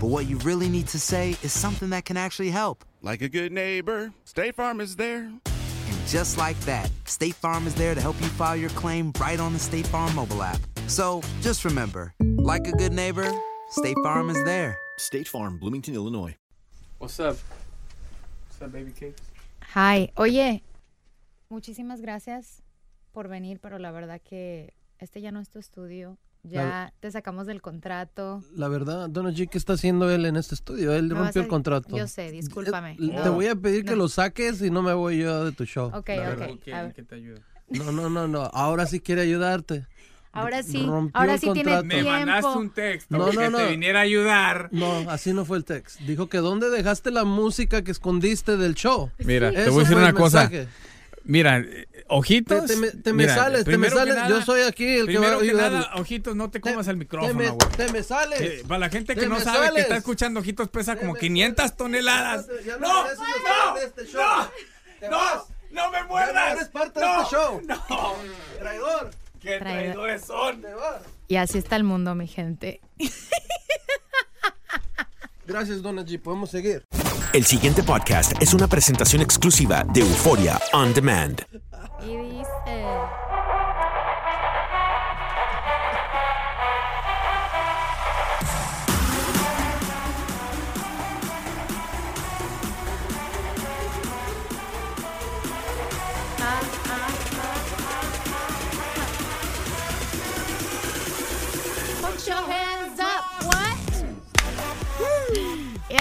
but what you really need to say is something that can actually help. Like a good neighbor, State Farm is there. And just like that, State Farm is there to help you file your claim right on the State Farm mobile app. So just remember, like a good neighbor, State Farm is there. State Farm, Bloomington, Illinois. What's up? What's up, baby cakes? Hi, oye, muchísimas gracias por venir, pero la verdad que este ya no es tu estudio. Ya te sacamos del contrato. La verdad, Donald G, ¿qué está haciendo él en este estudio? Él rompió a- el contrato. Yo sé, discúlpame. Eh, Te No. voy a pedir que lo saques y no me voy yo de tu show. Ok, La ok. verdad. ¿Quién a ver. que te ayuda? No, no, no, no. Ahora sí quiere ayudarte. Ahora sí, Rompió ahora el sí tiene contrato. Me tiempo. mandaste un texto No, que no, no. te viniera a ayudar. No, así no fue el text. Dijo que ¿dónde dejaste la música que escondiste del show? Mira, te voy a decir una cosa. mensaje. Mira, eh, ojitos. Te, te me, te me mira, sales, te me sales. nada- Yo soy aquí el que va a Primero que ayudar. nada, ojitos, no te comas el micrófono, güey. te me sales. Eh, para la gente que no sabe que está escuchando Ojitos pesa Te como me 500 toneladas. Ya ¡No! ¡No! en este show. ¡No! ¡No! ¡No me no muerdas! eres parte de ¡No! este show. ¡No! Traidor. ¡Qué Traidor. traidores son! Y así está el mundo, mi gente. Gracias, Donald G. Podemos seguir. El siguiente podcast es una presentación exclusiva de Euforia On Demand. Y dice...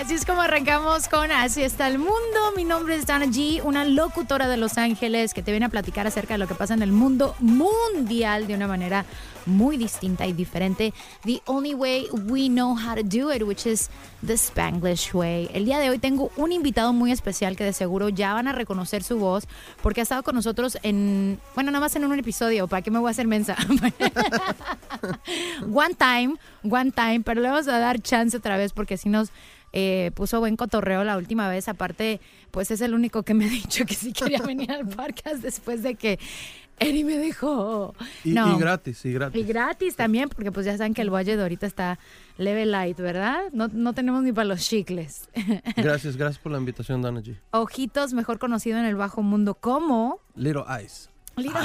así es como arrancamos con Así está el mundo. Mi nombre es Dana G, una locutora de Los Ángeles que te viene a platicar acerca de lo que pasa en el mundo mundial de una manera muy distinta y diferente. The only way we know how to do it, which is the Spanglish way. El día de hoy tengo un invitado muy especial que de seguro ya van a reconocer su voz porque ha estado con nosotros en, bueno, nada más en un episodio. ¿Para qué me voy a hacer mensa? one time, one time, pero le vamos a dar chance otra vez porque si nos eh, puso buen cotorreo la última vez. Aparte, pues es el único que me ha dicho que sí quería venir al podcast después de que Eri me dejó. Y, no. y gratis, y gratis. Y gratis también, porque pues ya saben que el Valle de ahorita está level light, ¿verdad? No, no tenemos ni para los chicles. Gracias, gracias por la invitación, Dana G. Ojitos, mejor conocido en el bajo mundo como... Little Ice. Little-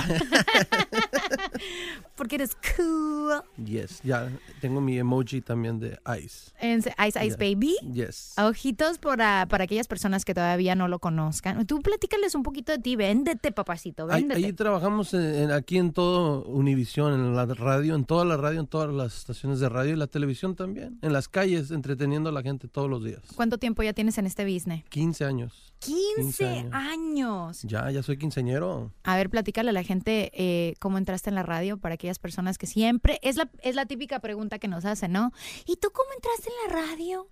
porque eres cool. Yes, ya tengo mi emoji también de Ice. En Ice Ice Yeah. Baby. Yes. Ojitos para, para aquellas personas que todavía no lo conozcan. Tú platícales un poquito de ti, véndete, papacito, véndete. ahí trabajamos en- en- aquí en todo Univisión, en la radio, en toda la radio, en todas las estaciones de radio y la televisión también. En las calles, entreteniendo a la gente todos los días. ¿Cuánto tiempo ya tienes en este business? 15 años. 15, 15 años. Ya, ya soy quinceañero. A ver, platícale a la gente eh, cómo entraste en la radio para aquellas personas que siempre... Es la, es la típica pregunta que nos hacen, ¿no? ¿Y tú cómo entraste en la radio?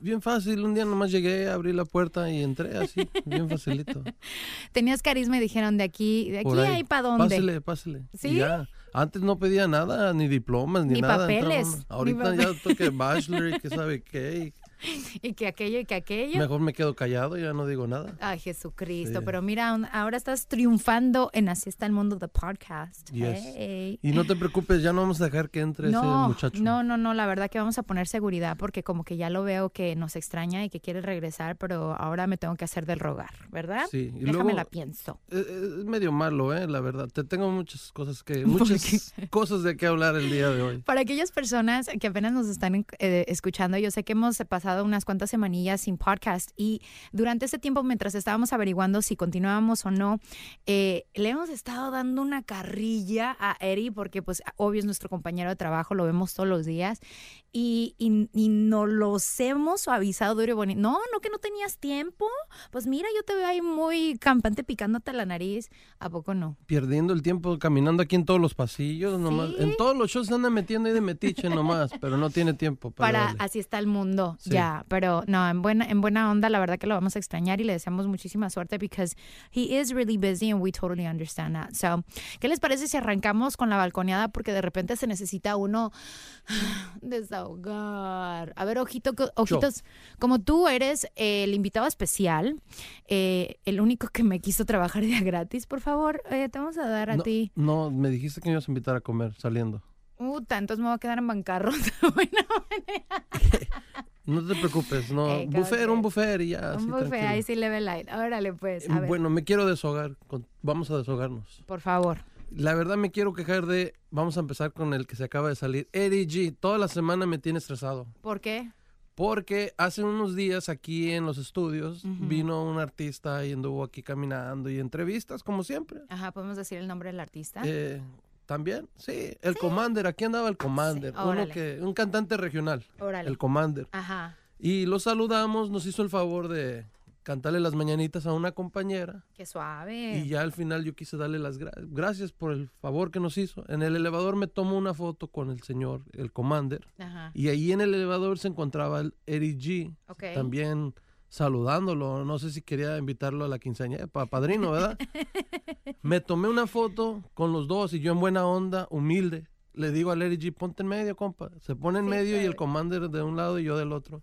Bien fácil, un día nomás llegué, abrí la puerta y entré así, bien facilito. Tenías carisma y dijeron, de aquí, de aquí Por hay para dónde. Pásele, pásele. ¿Sí? Ya. Antes no pedía nada, ni diplomas, ni, Ni nada. papeles, entraba- ni Ahorita papeles. ya toque bachelor y que sabe qué. Y que aquello y que y aquello. Mejor me quedo callado, ya no digo nada. Ay, Jesucristo. Sí. Pero mira, ahora estás triunfando en Así está el mundo de podcast. Yes. Hey. Y no te preocupes, ya no vamos a dejar que entre ese muchacho. no, no, no, la verdad que vamos a poner seguridad porque como que ya lo veo que nos extraña y que quiere regresar, pero ahora me tengo que hacer del rogar, ¿verdad? Sí, y Déjame luego- la pienso. Es medio malo, eh, la verdad. Te tengo muchas cosas que, ¿Por muchas cosas de qué hablar el día de hoy. Para aquellas personas que apenas nos están eh, escuchando, yo sé que hemos pasado unas cuantas semanillas sin podcast y durante ese tiempo, mientras estábamos averiguando si continuábamos o no, eh, le hemos estado dando una carrilla a Eri porque pues obvio es nuestro compañero de trabajo, lo vemos todos los días y, y, y nos los hemos suavizado duro y bonito. No, no que no tenías tiempo. Pues mira, yo te veo ahí muy campante picándote la nariz. ¿A poco no? Perdiendo el tiempo caminando aquí en todos los pasillos, nomás. Sí. En todos los shows se anda metiendo ahí de metiche nomás, pero no tiene tiempo para. para darle. así está el mundo Sí. ya pero no en buena en buena onda la verdad que lo vamos a extrañar y le deseamos muchísima suerte because he is really busy and we totally understand that. So qué les parece si arrancamos con la balconeada porque de repente se necesita uno desahogar. A ver ojito ojitos. Como tú eres el invitado especial eh, el único que me quiso trabajar día gratis por favor eh, te vamos a dar a no, ti. no, me dijiste que me ibas a invitar a comer saliendo. Uta, entonces me voy a quedar en bancarrota. Bueno, No te preocupes, no. Eh, buffet, ok. un buffet y ya. un así, buffet tranquilo. ahí sí level light órale pues a ver. Bueno, me quiero deshogar. con- vamos a deshogarnos. Por favor. La verdad me quiero quejar de. Vamos a empezar con el que se acaba de salir. Eddie G. Toda la semana me tiene estresado. ¿Por qué? Porque hace unos días aquí en los estudios vino un artista y anduvo aquí caminando y entrevistas, como siempre. Ajá, ¿podemos decir el nombre del artista? Eh, También, sí. El Commander, aquí andaba el Commander. Sí, uno que, un cantante regional. Órale. El Commander. Ajá. Y lo saludamos, nos hizo el favor de cantarle las mañanitas a una compañera. Qué suave. Y ya al final yo quise darle las gra- gracias por el favor que nos hizo. En el elevador me tomó una foto con el señor, el Commander. Ajá. Y ahí en el elevador se encontraba el Eric G. Ok. También saludándolo. No sé si quería invitarlo a la quinceañera, para padrino, ¿verdad? me tomé una foto con los dos y yo en buena onda, humilde. Le digo al Eric G, ponte en medio, compa. Se pone en Sí, medio y el. Commander de un lado y yo del otro.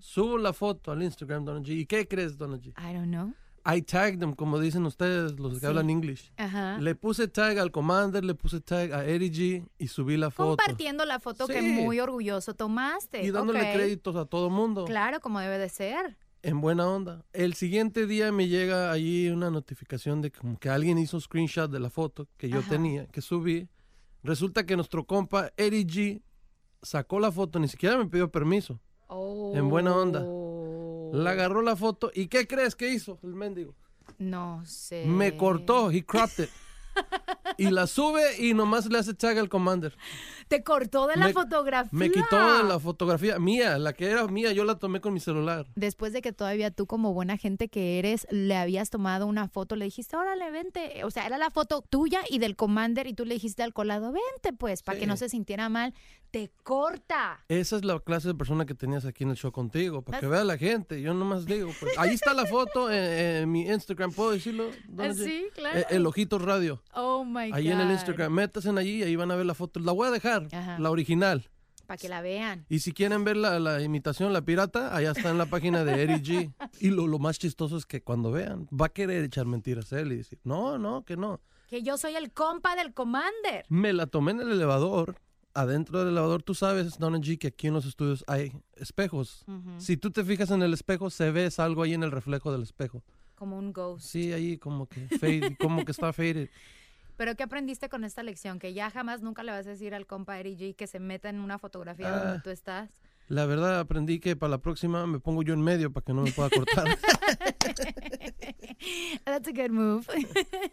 Subo la foto al Instagram, Donald G. ¿Y qué crees, Donald G? I don't know. I tagged them, como dicen ustedes, los que Sí. hablan English. Ajá. Le puse tag al Commander, le puse tag a Eddie G y subí la foto. Compartiendo la foto que Sí. muy orgulloso tomaste. Y dándole créditos a todo mundo. Claro, como debe de ser. En buena onda. El siguiente día me llega allí una notificación de como que alguien hizo un screenshot de la foto que yo Ajá. tenía, que subí. Resulta que nuestro compa Eddie G sacó la foto, ni siquiera me pidió permiso. En buena onda. Oh. La agarró la foto y ¿qué crees que hizo el mendigo? No sé. Me cortó, he cropped it. Y la sube y nomás le hace tag al Commander. Te cortó de la Me- fotografía. Me quitó la fotografía mía, la que era mía, yo la tomé con mi celular. Después de que todavía tú, como buena gente que eres, le habías tomado una foto, le dijiste, órale, vente. O sea, era la foto tuya y del Commander y tú le dijiste al colado, vente, pues, para Sí. que no se sintiera mal. Te corta. Esa es la clase de persona que tenías aquí en el show contigo, para que vea la gente. Yo nomás digo, pues, ahí está la foto en, en mi Instagram, ¿puedo decirlo? Sí, claro. Eh, El Ojitos Radio. Oh my God. Ahí en el Instagram, métanse allí y ahí van a ver la foto. La voy a dejar, Ajá. la original. Para que la vean. Y si quieren ver la, la imitación, la pirata, allá está en la página de Eric G. Y lo, lo más chistoso es que cuando vean, va a querer echar mentiras él y decir, no, no, que no. Que yo soy el compa del Commander. Me la tomé en el elevador. Adentro del elevador, tú sabes, Donna G, que aquí en los estudios hay espejos. Si tú te fijas en el espejo, se ve algo ahí en el reflejo del espejo. Como un ghost. Sí, ahí como que fade, como que está faded. Pero ¿qué aprendiste con esta lección? Que ya jamás nunca le vas a decir al compa Eri G que se meta en una fotografía Ah. donde tú estás. La verdad aprendí que para la próxima me pongo yo en medio para que no me pueda cortar. That's a good move.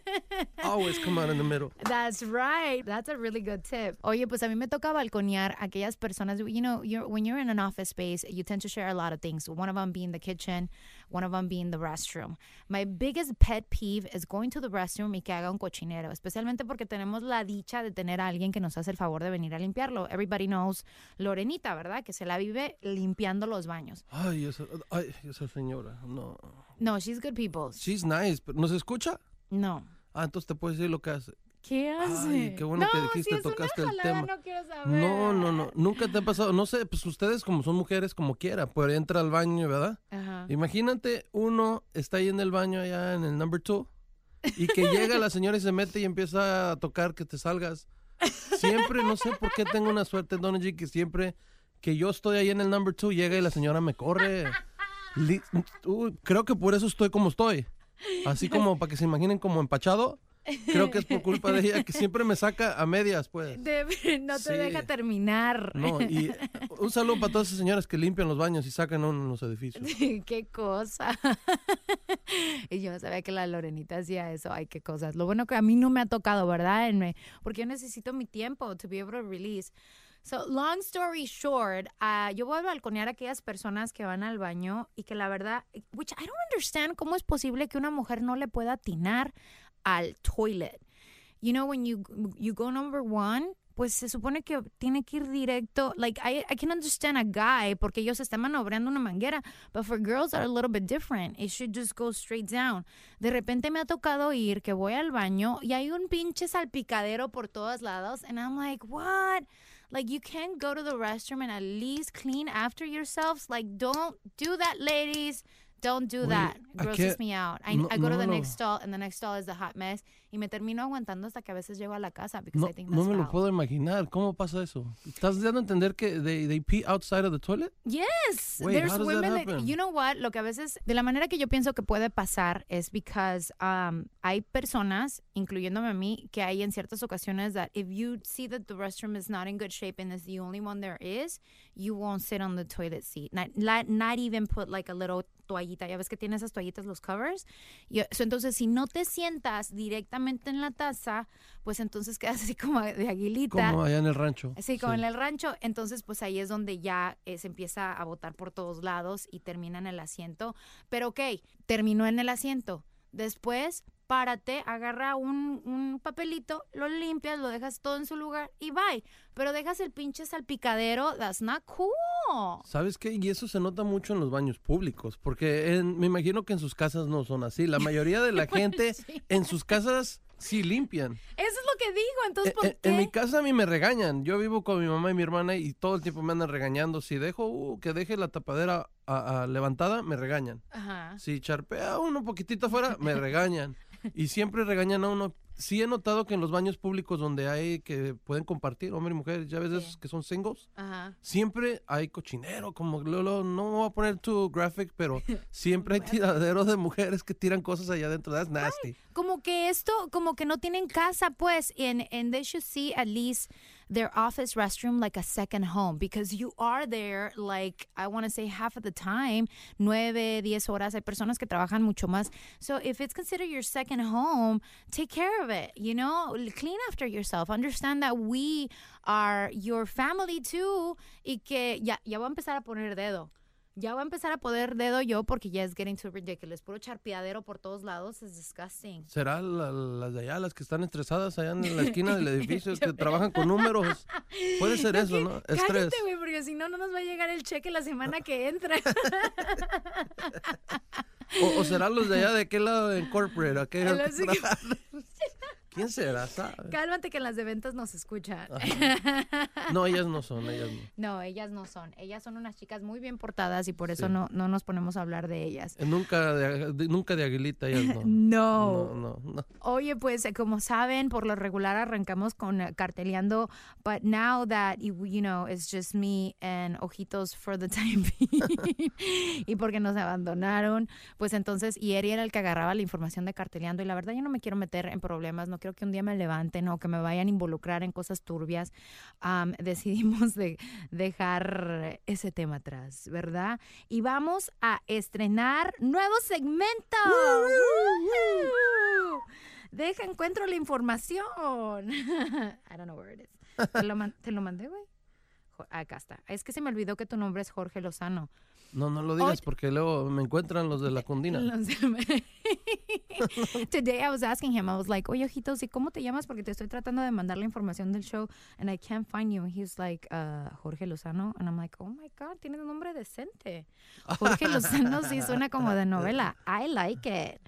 Always come out in the middle. That's right. That's a really good tip. Oye, pues a mí me toca balconear a aquellas personas. You know, you're, when you're in an office space, you tend to share a lot of things. One of them being the kitchen, one of them being the restroom. My biggest pet peeve is going to the restroom y que haga un cochinero, especialmente porque tenemos la dicha de tener a alguien que nos hace el favor de venir a limpiarlo. Everybody knows Lorenita, ¿verdad? Que se la vive limpiando los baños. Ay, esa, ay, esa señora, no. No, she's good people. She's nice, pero ¿nos escucha? No. Ah, entonces te puedo decir lo que hace. ¿Qué hace? Ay, qué bueno no, que dijiste, si tocaste el tema. No, quiero saber. No, no, no, nunca te ha pasado, no sé, pues ustedes como son mujeres, como quiera, pues entra al baño, ¿verdad? Ajá. Imagínate, uno está ahí en el baño allá en el number two y que llega la señora y se mete y empieza a tocar que te salgas. Siempre, no sé por qué tengo una suerte, Don G, que siempre que yo estoy ahí en el number two llega y la señora me corre. Creo que por eso estoy como estoy. Así como para que se imaginen como empachado. Creo que es por culpa de ella que siempre me saca a medias, pues. De- no te Sí. deja terminar. No, y un saludo para todas esas señoras que limpian los baños y sacan uno en los edificios. qué cosa. y yo no sabía que la Lorenita hacía eso. Ay, qué cosas. Lo bueno que a mí no me ha tocado, ¿verdad? Porque yo necesito mi tiempo to be able to release. So, long story short, ah, yo voy a balconear a aquellas personas que van al baño y que la verdad, which I don't understand cómo es posible que una mujer no le pueda atinar al toilet. You know, when you, you go number one, pues se supone que tiene que ir directo. Like, I, I can understand a guy porque ellos están maniobrando una manguera, but for girls are a little bit different. It should just go straight down. De repente me ha tocado ir que voy al baño y hay un pinche salpicadero por todos lados, and I'm like, what? Like, you can't go to the restroom and at least clean after yourselves. Like, don't do that, ladies. Don't do Oye, that. ¿a Grosses me out. I, no- I go to no the lo- next stall, and the next stall is the hot mess. Y me termino aguantando hasta que a veces llego a la casa because No, I think no me lo puedo imaginar. ¿Cómo pasa eso? ¿Estás dando a entender que they, they pee outside of the toilet? Yes, Wait, there's how does that women that, happen? you know what, lo que a veces, de la manera que yo pienso que puede pasar es because um, hay personas, incluyéndome a mí, que hay en ciertas ocasiones that if you see that the restroom is not in good shape and is the only one there is, you won't sit on the toilet seat. Not, not, not even put like a little toallita. Ya ves que tiene esas toallitas los covers. Y, entonces, si no te sientas directamente en la taza, pues entonces quedas así como de aguilita. Como allá en el rancho. Sí, como en el rancho. Entonces, pues ahí es donde ya eh, se empieza a botar por todos lados y termina en el asiento. Pero ok, terminó en el asiento. Después, párate, agarra un, un papelito, lo limpias, lo dejas todo en su lugar y bye. Pero dejas el pinche salpicadero, that's not cool. ¿Sabes qué? Y eso se nota mucho en los baños públicos, porque en- me imagino que en sus casas no son así. La mayoría de la gente en sus casas sí limpian. Eso es lo que digo, entonces, ¿por En, qué? en mi casa a mí me regañan. Yo vivo con mi mamá y mi hermana y todo el tiempo me andan regañando. Si dejo uh, que deje la tapadera a- a levantada, me regañan. Ajá. Si charpea uno poquitito afuera, me regañan. Y siempre regañan a uno. Sí he notado que en los baños públicos donde hay que pueden compartir, hombre y mujer, ya ves esos que son singles, Ajá. siempre hay cochinero, como Lolo, no me voy a poner too graphic, pero siempre hay tiraderos de mujeres que tiran cosas allá adentro. That's nasty. como que esto, como que no tienen casa, pues, and, and they should see at least their office restroom like a second home because you are there like, I want to say half of the time, nueve, diez horas. Hay personas que trabajan mucho más. So if it's considered your second home, take care of it, you know, clean after yourself. Understand that we are your family too y que ya, ya voy a empezar a poner dedo. Ya voy a empezar a poner dedo yo porque ya es getting too ridiculous. Puro charpeadero por todos lados es disgusting. ¿Será la- las de allá, las que están estresadas allá en la esquina del edificio, que trabajan con números? Puede ser eso, ¿no? Estrés. Cállate, güey, porque si no, no nos va a llegar el cheque la semana que entra. O, o será los de allá de qué lado en corporate, aquellos Los ¿Quién será? ¿Sabe? Cálmate que las de ventas nos escuchan. No, ellas no son, ellas no. No, ellas no son. Ellas son unas chicas muy bien portadas y por eso Sí. no, no nos ponemos a hablar de ellas. Eh, Nunca de, de- nunca de aguilita, ellas no. No. No, no, no. Oye, pues eh, como saben, por lo regular arrancamos con eh, carteleando, but now that you, you know, it's just me and Ojitos for the time being, y porque nos abandonaron, pues entonces, y Eri era el que agarraba la información de carteleando, y la verdad yo no me quiero meter en problemas, no quiero que un día me levanten o que me vayan a involucrar en cosas turbias. Decidimos de dejar ese tema atrás, ¿verdad? Y vamos a estrenar nuevo segmento. ¡Woo! Deja, encuentro la información. I don't know where it is. ¿Te lo, man- te lo mandé, güey? Acá está. Es que se me olvidó que tu nombre es Jorge Lozano. No, no lo digas porque luego me encuentran los de la de- Today I was asking him, I was like, oye, ojitos, ¿y cómo te llamas? Porque te estoy tratando de mandar la información del show and I can't find you. And he's like, uh, Jorge Lozano. And I'm like, oh my God, tienes un nombre decente. Jorge Lozano sí suena como de novela. I like it.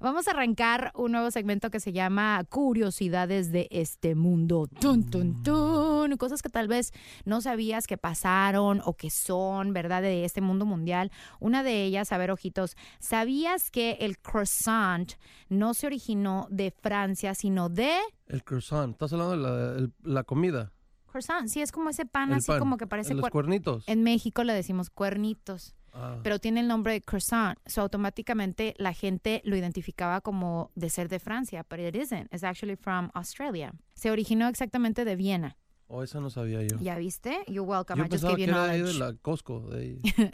Vamos a arrancar un nuevo segmento que se llama Curiosidades de este mundo. Tun, tun, tun. Cosas que tal vez no sabías que pasaron o que son, ¿verdad? De este mundo mundial. Una de ellas, a ver, ojitos, ¿sabías que el croissant no se originó de Francia, sino de El croissant. Estás hablando de la, el- la comida. croissant? Sí, es como ese pan El así pan, como que parece Los cuer- cuernitos. En México le decimos cuernitos. Ah. pero tiene el nombre de croissant. So automáticamente la gente lo identificaba como de ser de Francia, pero it isn't. It's actually from Australia. Se originó exactamente de Viena. Oh, esa no sabía yo. ¿Ya viste? You're welcome. Yo I just gave you ahí de la Costco. De ahí.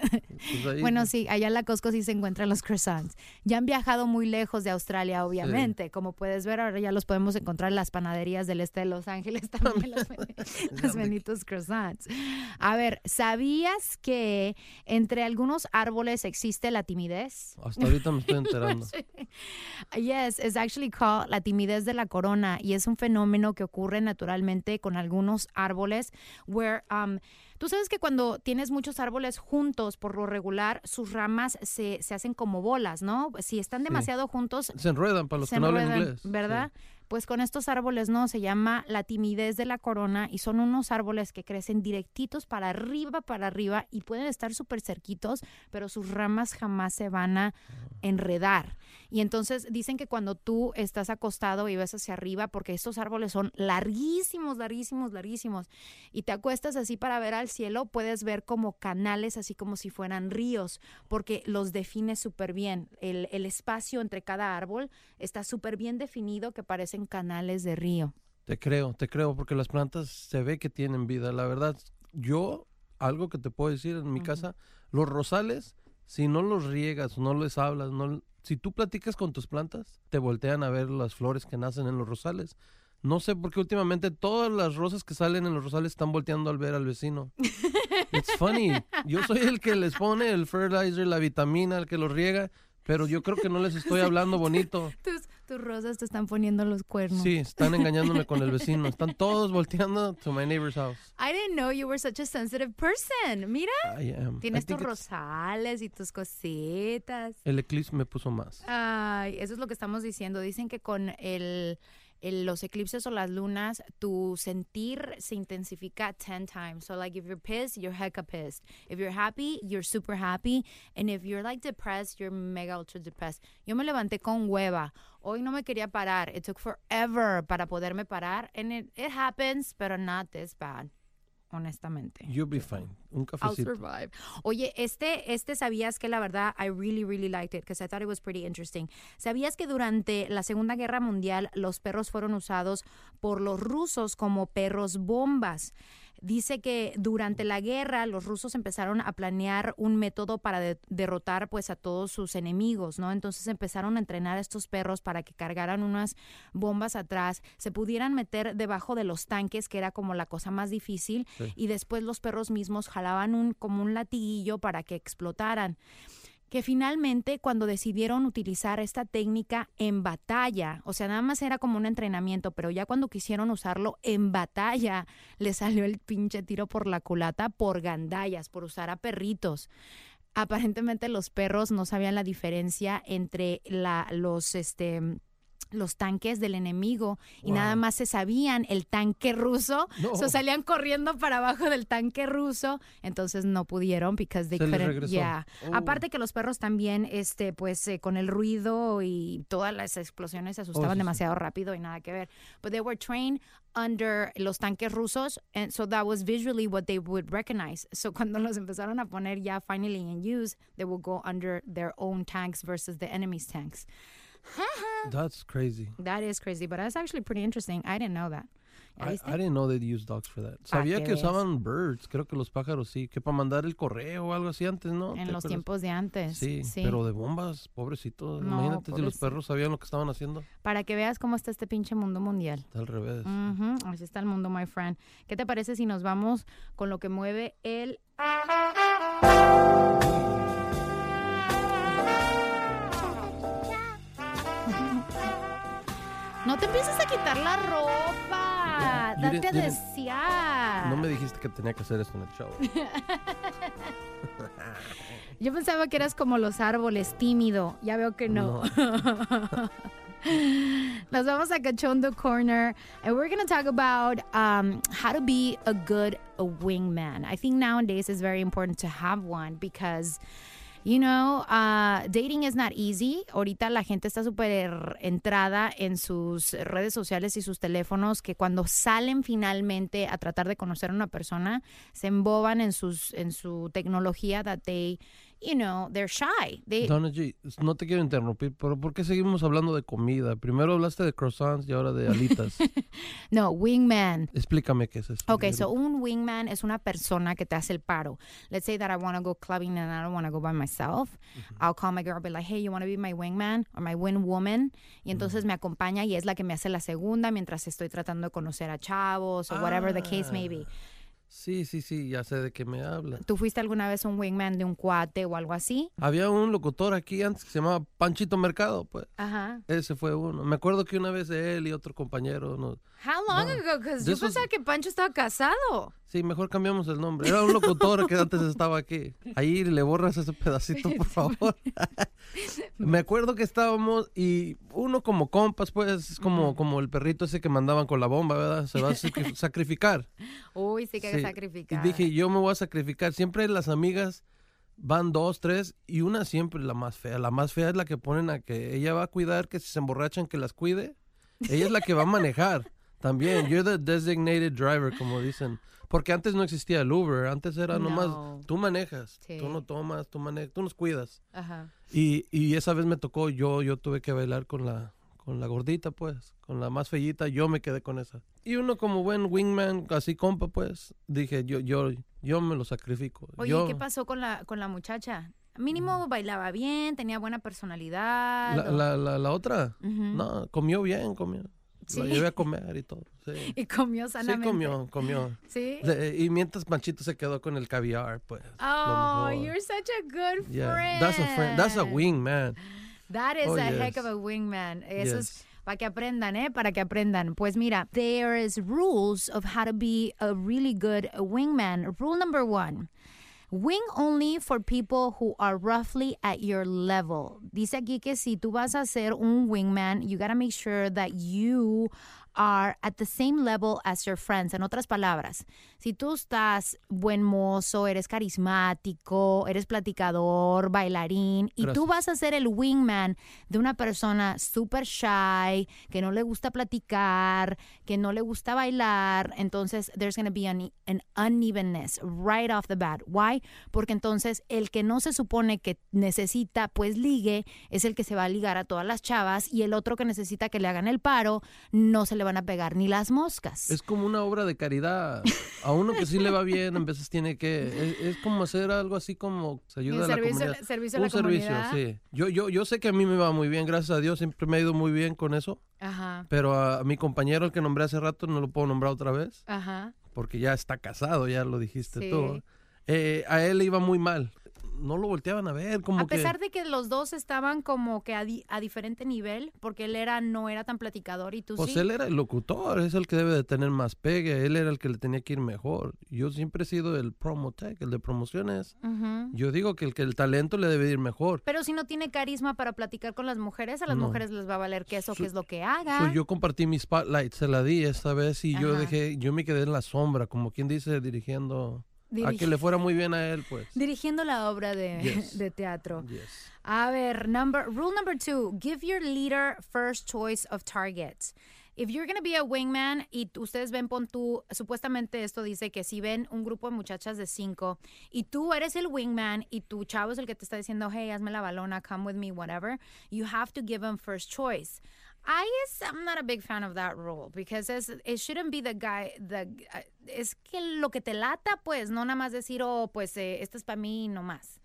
Pues ahí- Bueno, sí, allá en la Costco sí se encuentran los croissants. Ya han viajado muy lejos de Australia, obviamente. Como puedes ver, ahora ya los podemos encontrar en las panaderías del este de Los Ángeles también, los, los benditos croissants. A ver, ¿sabías que entre algunos árboles existe la timidez? Hasta ahorita me estoy enterando. Yes, it's actually called la timidez de la corona y es un fenómeno que ocurre naturalmente con algunos árboles where um, tú sabes que cuando tienes muchos árboles juntos por lo regular sus ramas se, se hacen como bolas, ¿no? Si están demasiado juntos Se enredan para los se que no hablan inglés. ¿verdad? Pues con estos árboles no, se llama la timidez de la corona y son unos árboles que crecen directitos para arriba, para arriba y pueden estar súper cerquitos, pero sus ramas jamás se van a enredar. Y entonces dicen que cuando tú estás acostado y ves hacia arriba, porque estos árboles son larguísimos, larguísimos, larguísimos, y te acuestas así para ver al cielo, puedes ver como canales, así como si fueran ríos, porque los define súper bien. El, el espacio entre cada árbol está súper bien definido que parecen canales de río. Te creo, te creo, porque las plantas se ve que tienen vida. La verdad, yo, algo que te puedo decir en mi casa, los rosales, si no los riegas, no les hablas, no, si tú platicas con tus plantas, te voltean a ver las flores que nacen en los rosales. No sé por qué últimamente todas las rosas que salen en los rosales están volteando al ver al vecino. It's funny. Yo soy el que les pone el fertilizer, la vitamina, el que los riega, pero yo creo que no les estoy hablando bonito. Tus, tus rosas te están poniendo los cuernos. Sí, están engañándome con el vecino. Están todos volteando to my neighbor's house. I didn't know you were such a sensitive person. Mira, I am. I tienes tus rosales y tus cositas. El eclipse me puso más. Ay, eso es lo que estamos diciendo. Dicen que con el- los eclipses o las lunas, tu sentir se intensifica 10 times. So, like, if you're pissed, you're hecka pissed. If you're happy, you're super happy. And if you're, like, depressed, you're mega ultra depressed. Yo me levanté con hueva. Hoy no me quería parar. It took forever para poderme parar. And it, it happens, pero not this bad, honestamente. You'll be fine. Un I'll cafecito. survive. Oye, este, este sabías que la verdad, I really, really liked it because I thought it was pretty interesting. ¿Sabías que durante la Segunda Guerra Mundial los perros fueron usados por los rusos como perros bombas? Dice que durante la guerra los rusos empezaron a planear un método para de- derrotar pues a todos sus enemigos, ¿no? Entonces empezaron a entrenar a estos perros para que cargaran unas bombas atrás, se pudieran meter debajo de los tanques, que era como la cosa más difícil, Sí. y después los perros mismos jalaban un como un latiguillo para que explotaran que finalmente cuando decidieron utilizar esta técnica en batalla, o sea, nada más era como un entrenamiento, pero ya cuando quisieron usarlo en batalla, le salió el pinche tiro por la culata por gandallas, por usar a perritos. Aparentemente los perros no sabían la diferencia entre la, los, este, los tanques del enemigo y nada más se sabían el tanque ruso, No. so salían corriendo para abajo del tanque ruso, entonces no pudieron because they Se couldn't- yeah. Oh. Aparte que los perros también, este, pues eh, con el ruido y todas las explosiones se asustaban sí, sí. demasiado rápido y nada que ver. But they were trained under los tanques rusos, and so that was visually what they would recognize. So cuando los empezaron a poner ya finally in use, they would go under their own tanks versus the enemy's tanks. That's crazy. That is crazy, but that's actually pretty interesting. I didn't know that. ¿Ya I? I didn't know they'd use dogs for that. Pa' Sabía que usaban birds, creo que los pájaros sí, que para mandar el correo o algo así antes, ¿no? ¿Te En los acuerdas? tiempos de antes. Sí, sí. pero de bombas, pobrecitos. No, Imagínate si los pobrecito. perros sabían lo que estaban haciendo. Para que veas cómo está este pinche mundo mundial. Está al revés. Ujú, Así está el mundo, my friend. ¿Qué te parece si nos vamos con lo que mueve el... empieces a quitar la ropa. Date didn't- a didn't- desear. No me dijiste que tenía que hacer esto en el show. Yo pensaba que eras como los árboles, tímido. Ya veo que no. Nos vamos a Cachondo Corner and we're going to talk about um, how to be a good wingman. I think nowadays it's very important to have one because, you know, uh, dating is not easy. Ahorita la gente está súper entrada en sus redes sociales y sus teléfonos que cuando salen finalmente a tratar de conocer a una persona, se emboban en, sus, en su tecnología that they, you know, they're shy. They, Donna G, no te quiero interrumpir, pero ¿por qué seguimos hablando de comida? Primero hablaste de croissants y ahora de alitas. no, wingman. Explícame qué es eso. Okay, so un wingman es una persona que te hace el paro. Let's say that I want to go clubbing and I don't want to go by myself. I'll call my girl, be like, hey, you want to be my wingman or my wing woman? Y entonces me acompaña y es la que me hace la segunda mientras estoy tratando de conocer a chavos o whatever the case may be. Sí, sí, sí, ya sé de qué me habla. ¿Tú fuiste alguna vez un wingman de un cuate o algo así? Había un locutor aquí antes que se llamaba Panchito Mercado, pues. Ajá. Ese fue uno. Me acuerdo que una vez él y otro compañero nos... How long ago? Because yo was- pensaba que Pancho estaba casado. Sí, mejor cambiamos el nombre. Era un locutor que antes estaba aquí. Ahí le borras ese pedacito, por favor. Me acuerdo que estábamos y uno como compas, pues, es como, como el perrito ese que mandaban con la bomba, ¿verdad? Se va a sacri- sacrificar. Uy, sí que Sí. sacrificar. Y dije, yo me voy a sacrificar. Siempre las amigas van dos, tres y una siempre la más fea. La más fea es la que ponen a que ella va a cuidar, que si se emborrachan, que las cuide. Ella es la que va a manejar también. You're the designated driver, como dicen. Porque antes no existía el Uber. Antes era No. nomás, tú manejas, Sí. tú no tomas, tú manejas, tú nos cuidas. Ajá. Y, y esa vez me tocó, yo, yo tuve que bailar con la, con la gordita, pues, con la más fellita, yo me quedé con esa. Y uno como buen wingman, así compa, pues, dije, yo, yo, yo me lo sacrifico. Oye, yo, ¿qué pasó con la, con la muchacha? Mínimo bailaba bien, tenía buena personalidad. la, o- la, la, la otra, Ujú. no, comió bien, comió. Sí. La llevé a comer y todo. Sí, Y comió Sí, sanamente. comió, comió. ¿Sí? De- y mientras Panchito se quedó con el caviar, pues. Oh, lo you're such a good Yeah, friend. that's a friend. That's a wingman. That is Oh, a heck yes. of a wingman. Eso Yes. es para que aprendan, ¿eh? Para que aprendan. Pues mira, there is rules of how to be a really good wingman. Rule number one. Wing only for people who are roughly at your level. Dice aquí que si tú vas a ser un wingman, you gotta make sure that you are at the same level as your friends. En otras palabras, si tú estás buen mozo, eres carismático, eres platicador, bailarín, y tú vas a ser el wingman de una persona super shy, que no le gusta platicar, que no le gusta bailar, entonces there's going to be an, an unevenness right off the bat. Why? Porque entonces el que no se supone que necesita pues ligue es el que se va a ligar a todas las chavas y el otro que necesita que le hagan el paro no se le van a pegar ni las moscas. Es como una obra de caridad. A uno que sí le va bien, a veces tiene que. Es, es como hacer algo así como se ayuda Un a la servicio- comunidad. servicio a la servicio, comunidad. sí. Yo, yo, yo sé que a mí me va muy bien, gracias a Dios, siempre me ha ido muy bien con eso. Ajá. Pero a, a mi compañero, el que nombré hace rato, no lo puedo nombrar otra vez, Ajá. porque ya está casado, ya lo dijiste Sí. tú. Eh, a él le iba muy mal. No lo volteaban a ver, como a pesar que. de que los dos estaban como que a, di- a diferente nivel, porque él era no era tan platicador y tú Pues sí. él era el locutor, es el que debe de tener más pegue, él era el que le tenía que ir mejor. Yo siempre he sido el promotech, el de promociones. Yo digo que el que el talento le debe ir mejor. Pero si no tiene carisma para platicar con las mujeres, a las No. mujeres les va a valer queso, So- que es lo que haga. So, yo compartí mi spotlight, se la di esta vez y yo dejé, yo me quedé en la sombra, como quien dice, dirigiendo a que le fuera muy bien a él, pues. Dirigiendo la obra de, Yes. de teatro. Yes. A ver, number, rule number two, give your leader first choice of targets. If you're going to be a wingman y ustedes ven, pon tú, supuestamente esto dice que si ven un grupo de muchachas de cinco y tú eres el wingman y tu chavo es el que te está diciendo, hey, hazme la balona, come with me, whatever, you have to give them first choice. I guess I'm not a big fan of that rule because it's, it shouldn't be the guy, the, uh, es que lo que te lata, pues, no nada más decir, oh, pues, eh, esto es para mí, no más.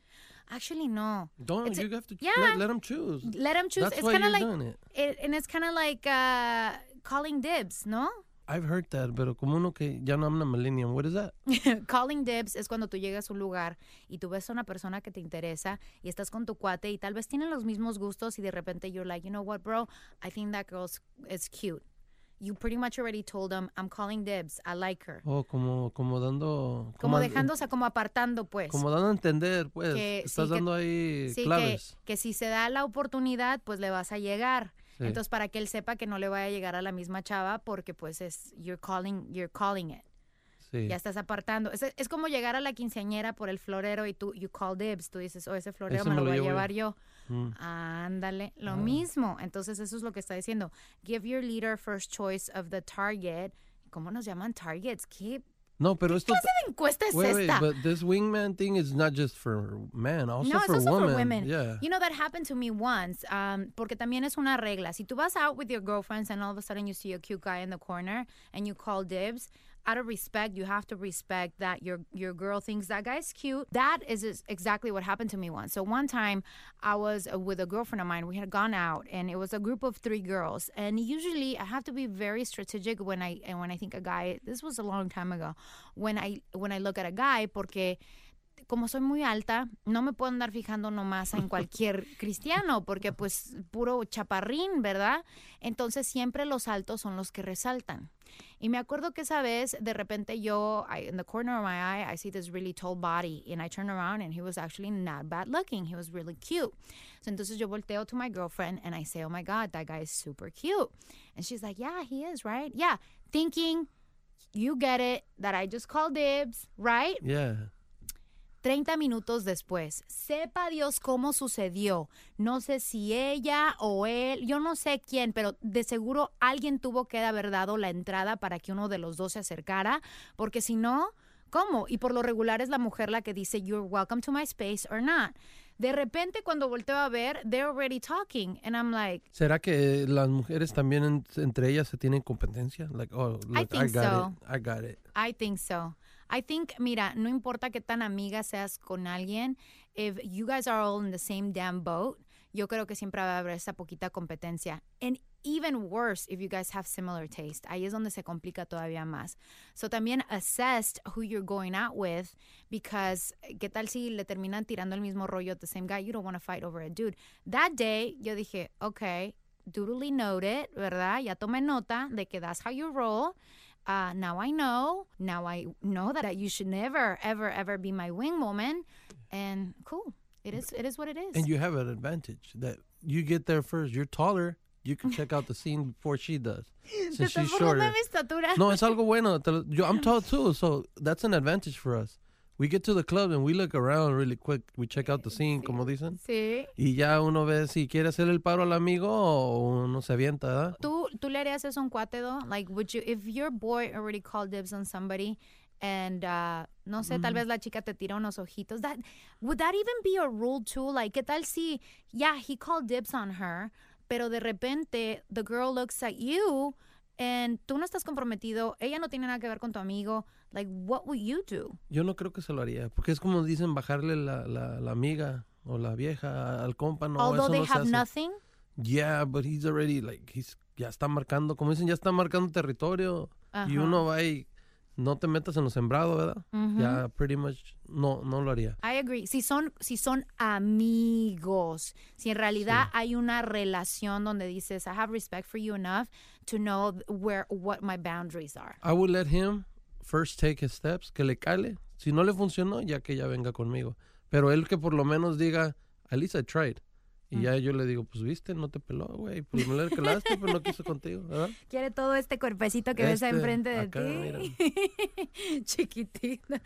Actually, no. Don't, It's you have to yeah. let, let him choose. Let them choose. That's it's why kind of you're like, doing it. it, and it's kind of like uh, calling dibs, ¿no? I've heard that, pero como uno que ya no habla millennium, what is that? calling dibs es cuando tú llegas a un lugar y tú ves a una persona que te interesa y estás con tu cuate y tal vez tienen los mismos gustos y de repente you're like, you know what, bro, I think that girl is cute. you pretty much already told them, I'm calling dibs, I like her. Oh, como, como dando... Como an- dejando, o sea, como apartando, pues. Como dando a entender, pues. que, estás sí, que- dando ahí sí, que, que si se da la oportunidad, pues le vas a llegar. Sí. Entonces, para que él sepa que no le vaya a llegar a la misma chava, porque pues es, you're calling, you're calling it. Sí. Ya estás apartando. Es, es como llegar a la quinceañera por el florero y tú, you call dibs. Tú dices, oh, ese florero me me lo voy a llevo yo. llevar yo. Mm. Ándale, lo Ah. mismo. Entonces, eso es lo que está diciendo. Give your leader first choice of the target. ¿Cómo nos llaman targets? ¿Qué No, pero esto... clase de encuesta es Wait, wait, but this wingman thing is not just for men, also no, for it's also women. for women. Yeah. You know, that happened to me once, um, porque también es una regla. Si tú vas out with your girlfriends and all of a sudden you see a cute guy in the corner and you call dibs, out of respect, you have to respect that your your girl thinks that guy's cute. That is exactly what happened to me once. So one time, I was uh, with a girlfriend of mine. We had gone out, and it was a group of three girls. And usually, I have to be very strategic when I and when I think a guy. This was a long time ago. When I when I look at a guy, porque como soy muy alta, no me puedo andar fijando nomás en cualquier cristiano, porque pues puro chaparrín, ¿verdad? Entonces siempre los altos son los que resaltan. Y me acuerdo que esa vez, de repente yo, I, in the corner of my eye, I see this really tall body, and I turn around and he was actually not bad looking. He was really cute. So entonces yo volteo to my girlfriend and I say, oh my God, that guy is super cute. And she's like, yeah, he is, right? Yeah, thinking, you get it, that I just called dibs, right? Yeah. 30 minutos después, sepa Dios cómo sucedió. No sé si ella o él, yo no sé quién, pero de seguro alguien tuvo que haber dado la entrada para que uno de los dos se acercara, porque si no, ¿cómo? Y por lo regular es la mujer la que dice, you're welcome to my space or not. De repente cuando volteo a ver, they're already talking, and I'm like, ¿Será que las mujeres también en- entre ellas se tienen competencia? Like, oh, look, I, think got so. it. I got it. I think so. I think, mira, no importa qué tan amiga seas con alguien, if you guys are all in the same damn boat, yo creo que siempre va a haber esa poquita competencia. And even worse if you guys have similar taste. Ahí es donde se complica todavía más. So también assess who you're going out with because qué tal si le terminan tirando el mismo rollo at the same guy. You don't want to fight over a dude. That day yo dije, okay, duly noted, ¿verdad? Ya tomé nota de que that's how you roll. Uh, now I know. Now I know that you should never, ever, ever be my wing woman. And cool. It is. It is what it is. And you have an advantage that you get there first. You're taller. You can check out the scene before she does. Since she's shorter. de mi estatura. No, es algo bueno. Yo- I'm tall too, so that's an advantage for us. We get to the club and we look around really quick. We check out the scene, como dicen. Sí. Y ya uno ve si quiere hacer el paro al amigo o uno se avienta, ¿verdad? ¿Tú, tú le harías eso a un cuate, though? Like, would you, if your boy already called dibs on somebody and, uh, no sé, tal Mm. vez la chica te tira unos ojitos, that, would that even be a rule too? Like, ¿qué tal si, yeah, he called dibs on her, pero de repente the girl looks at you and tú no estás comprometido, ella no tiene nada que ver con tu amigo, like, what would you do? Yo no creo que se lo haría, porque es como dicen bajarle la, la, la amiga o la vieja al compa, no, Although eso they no se have hace. nothing, Yeah, but he's already like he's ya está marcando, como dicen, ya está marcando territorio y uno va y no te metas en lo sembrado, ¿verdad? Ujú. Ya pretty much no no lo haría. I agree. Si son, si son amigos, si en realidad hay una relación donde dices, I have respect for you enough to know where what my boundaries are. I would let him first take his steps, que le cale. Si no le funcionó, ya que ella venga conmigo. Pero él que por lo menos diga, at least I tried. Y ya yo le digo, pues viste, no te peló, güey. Pues me calaste, pero no quiso contigo, ¿verdad? Quiere todo este cuerpecito que ves enfrente de acá, ti. Chiquitita.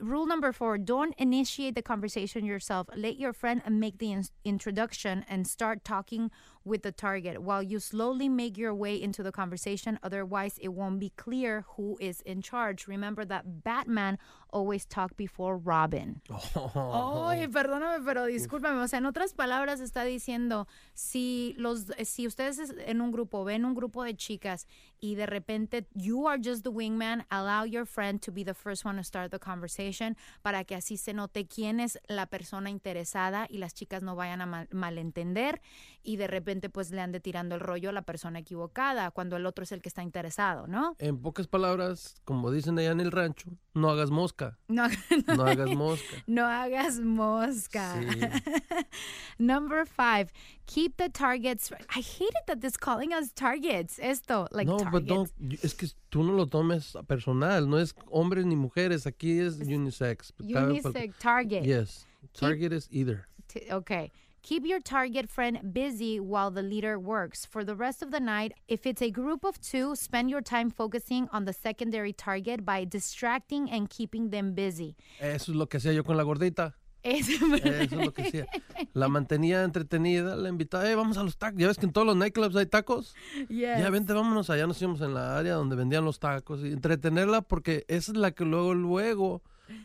Rule number four, don't initiate the conversation yourself. Let your friend make the in- introduction and start talking with the target while you slowly make your way into the conversation. Otherwise, it won't be clear who is in charge. Remember that Batman always talked before Robin. Oh. Ay, perdóname, pero discúlpame. O sea, en otras palabras está diciendo, si los, si ustedes en un grupo ven un grupo de chicas y de repente you are just the wingman, allow your friend to be the first one to start the conversation para que así se note quién es la persona interesada y las chicas no vayan a mal- malentender y de repente pues le ande tirando el rollo a la persona equivocada cuando el otro es el que está interesado, ¿no? En pocas palabras, como dicen allá en el rancho, no hagas mosca. No, No hagas mosca. No hagas mosca. Sí. Number five, keep the targets. I hate it that it's calling us targets. Esto, like no, but targets. don't, es que tú no lo tomes personal, no es hombres ni mujeres, aquí es unisex. Unisex target. Yes, target is either. Okay. Keep your target friend busy while the leader works. For the rest of the night, if it's a group of two, spend your time focusing on the secondary target by distracting and keeping them busy. Eso es lo que hacía yo con la gordita. Es- Eso es lo que hacía. La mantenía entretenida, la invitaba, eh, vamos a los tacos. Ya ves que en todos los nightclubs hay tacos. Yes. Ya vente, vámonos allá, nos íbamos en la área donde vendían los tacos y entretenerla porque esa es la que luego, luego,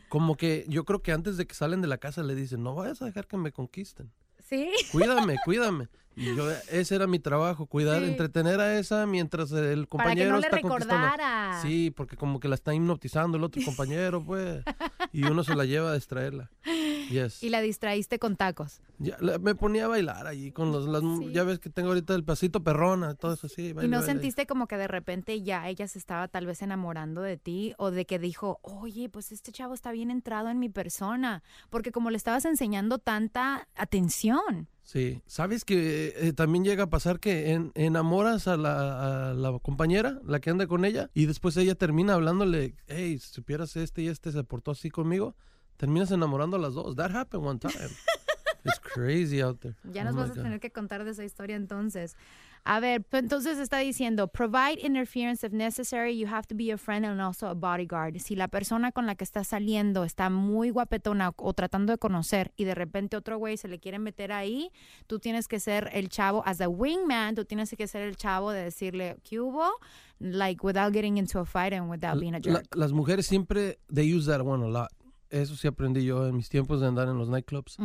como que yo creo que antes de que salen de la casa le dicen, no vayas a dejar que me conquisten. Cuídame, cuídame. Y yo, ese era mi trabajo, cuidar, Sí. entretener a esa mientras el Para que compañero no le está conquistando. recordara. Sí, porque como que la está hipnotizando el otro compañero, pues. Y uno se la lleva a distraerla. Yes. Y la distraíste con tacos. Ya, la- me ponía a bailar allí con los, las, ya ves que tengo ahorita el pasito perrona, todo eso así. ¿Y no baile. sentiste como que de repente ya ella se estaba tal vez enamorando de ti o de que dijo, oye, pues este chavo está bien entrado en mi persona? Porque como le estabas enseñando tanta atención. Sí, sabes que eh, también llega a pasar que en- enamoras a la, a la compañera, la que anda con ella, y después ella termina hablándole, hey, si supieras este y este se portó así conmigo, terminas enamorando a las dos. That happened one time. It's crazy out there. Ya Oh nos vas a tener que contar de esa historia entonces. A ver, pues entonces está diciendo, provide interference if necessary, you have to be a friend and also a bodyguard. Si la persona con la que estás saliendo está muy guapetona o, tratando de conocer y de repente otro güey se le quiere meter ahí, tú tienes que ser el chavo, as a wingman, tú tienes que ser el chavo de decirle, ¿qué hubo? Like, without getting into a fight and without being a La- jerk. las mujeres siempre, they use that one a lot. Eso sí aprendí yo en mis tiempos de andar en los nightclubs.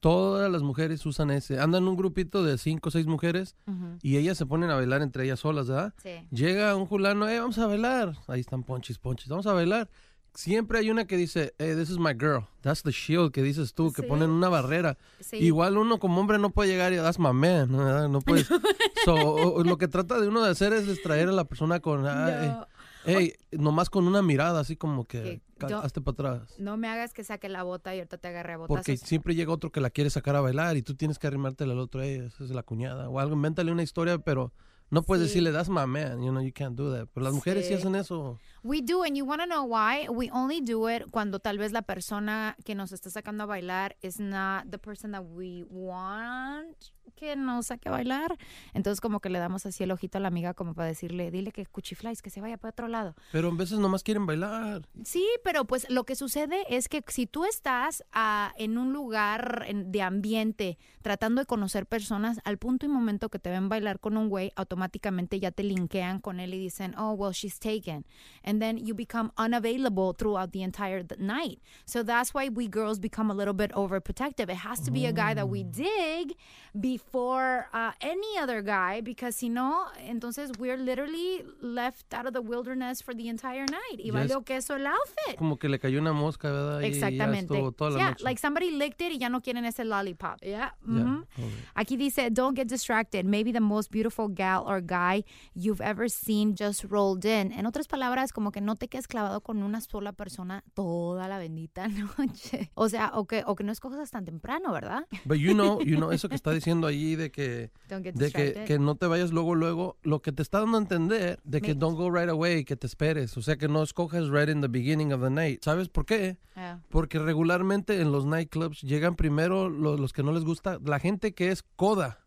Todas las mujeres usan ese. Andan un grupito de cinco o seis mujeres y ellas se ponen a bailar entre ellas solas, ¿verdad? Sí. Llega un fulano, eh, vamos a bailar. Ahí están ponchis, ponchis, vamos a bailar. Siempre hay una que dice, hey, this is my girl. That's the shield que dices tú, que Sí. ponen una barrera. Sí. Igual uno como hombre no puede llegar y that's my man. ¿verdad? No puedes. So, lo que trata de uno de hacer es distraer a la persona con, "Ay, No. Hey, nomás con una mirada, así como que, Que "Ca- yo- hazte para atrás. No me hagas que saque la bota y ahorita te agarre a Porque botazos. siempre llega otro que la quiere sacar a bailar y tú tienes que arrimártela al otro, "Ey, esa es la cuñada. O algo, invéntale una historia, pero no puedes Sí. decirle, that's my man, you know, you can't do that. Pero las mujeres sí Sí. hacen eso. We do, and you want to know why? We only do it cuando tal vez la persona que nos está sacando a bailar is not the person that we want que nos saque a bailar. Entonces como que le damos así el ojito a la amiga como para decirle, dile que cuchiflais, que se vaya para otro lado. Pero a veces nomás quieren bailar. Sí, pero pues lo que sucede es que si tú estás ah, en un lugar en- de ambiente tratando de conocer personas, al punto y momento que te ven bailar con un güey, automáticamente ya te linkean con él y dicen, oh, well, she's taken. And then you become unavailable throughout the entire night. So that's why we girls become a little bit overprotective. It has to be a guy that we dig before uh, any other guy, because si no, entonces we're literally left out of the wilderness for the entire night. Y valió es- queso el outfit. Como que le cayó una mosca, ¿verdad? Y ya Exactamente. estuvo toda la yeah, noche. like somebody licked it y ya no quieren ese lollipop. Yeah. Ya, mhm. joder. Aquí dice, don't get distracted. Maybe the most beautiful gal or guy you've ever seen just rolled in. En otras palabras, como que no te quedes clavado con una sola persona toda la bendita noche. O sea, o que, o que no escojas tan temprano, ¿verdad? But you know, you know, eso que está diciendo de que, de que, que no te vayas luego, luego, lo que te está dando a entender de que Me- don't go right away, que te esperes. O sea, que no escojas right in the beginning of the night. ¿Sabes por qué? Ah. Porque regularmente en los nightclubs llegan primero los, los que no les gusta, la gente que es coda.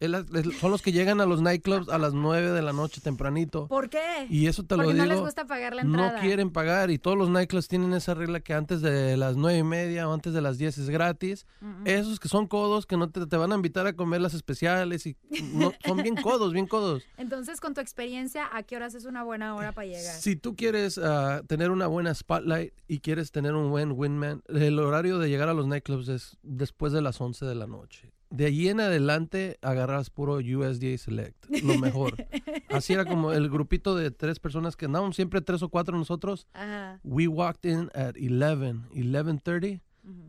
Es la- es- son los que llegan a los nightclubs a las 9 de la noche tempranito. ¿Por qué? Y eso te Porque lo no digo. les gusta pagar la No entrada. quieren pagar y todos los nightclubs tienen esa regla que antes de las nueve y media o antes de las 10 es gratis. Esos que son codos, que no te, te van a invitar a comer las especiales y no, son bien codos, bien codos. Entonces, con tu experiencia, ¿a qué horas es una buena hora para llegar? Si tú quieres ah, tener una buena spotlight y quieres tener un buen winman, el horario de llegar a los nightclubs es después de las 11 de la noche. De allí en adelante agarras puro USDA Select, lo mejor. Así era como el grupito de tres personas que andábamos siempre tres o cuatro nosotros. Ajá. We walked in at 11, 11:30.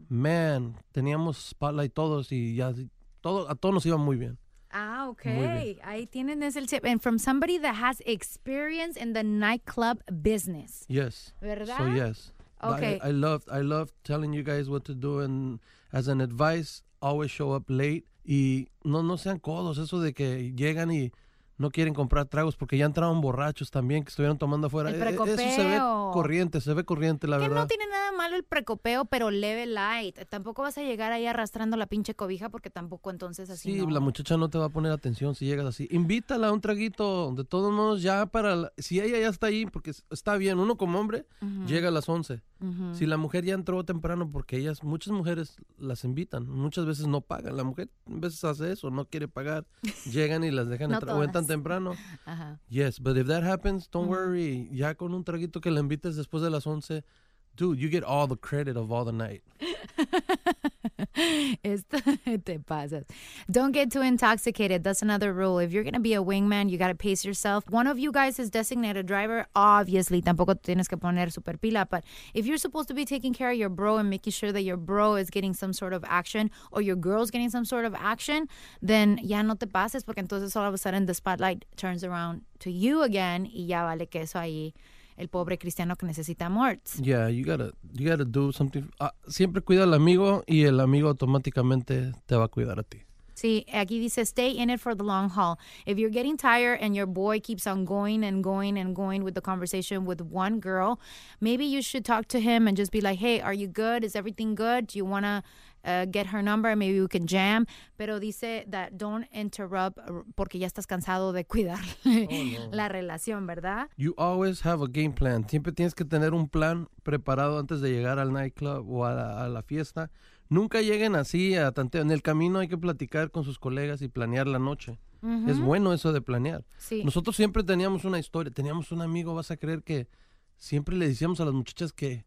Man, teníamos spotlight todos y ya todo a todos nos iba muy bien. Ah, ok. Muy bien. Ahí tienen ese tip. And from somebody that has experience in the nightclub business. Yes. ¿Verdad? So yes. Okay. I, I love I love telling you guys what to do and as an advice, always show up late y no no sean codos, eso de que llegan y no quieren comprar tragos porque ya entraron borrachos también que estuvieron tomando afuera. El E- Eso se ve precopeo. corriente, se ve corriente la Que verdad. no tiene nada malo el precopeo, pero leve light. Tampoco vas a llegar ahí arrastrando la pinche cobija porque tampoco entonces así Sí, no. la muchacha no te va a poner atención si llegas así. Invítala a un traguito, de todos modos, ya para... la- si ella ya está ahí, porque es- está bien, uno como hombre llega a las 11. Ujú. Si la mujer ya entró temprano, porque ellas, muchas mujeres las invitan, muchas veces no pagan. La mujer a veces hace eso, no quiere pagar. Llegan y las dejan No entrar. Temprano. Ajá. Yes, but if that happens, don't worry. Ya con un traguito que la invites después de las 11, dude, you get all the credit of all the night. Don't get too intoxicated. That's another rule. If you're going to be a wingman, you got to pace yourself. One of you guys is designated driver. Obviously, tampoco tienes que poner super pila. But if you're supposed to be taking care of your bro and making sure that your bro is getting some sort of action or your girl's getting some sort of action, then ya no te pases porque entonces all of a sudden the spotlight turns around to you again y ya vale ahí el pobre cristiano que necesita amor. Yeah, you gotta, you gotta do something. Ah, siempre cuida al amigo y el amigo automáticamente te va a cuidar a ti. Sí, aquí dice, stay in it for the long haul. If you're getting tired and your boy keeps on going and going and going with the conversation with one girl, maybe you should talk to him and just be like, hey, are you good? Is everything good? Do you want to uh, get her number? Maybe we can jam. Pero dice that don't interrupt porque ya estás cansado de cuidar la relación, ¿verdad? You always have a game plan. Siempre tienes que tener un plan preparado antes de llegar al nightclub o a la, a la fiesta. Nunca lleguen así a tanteo. En el camino hay que platicar con sus colegas y planear la noche. Es bueno eso de planear. Sí. Nosotros siempre teníamos una historia. Teníamos un amigo, vas a creer que siempre le decíamos a las muchachas que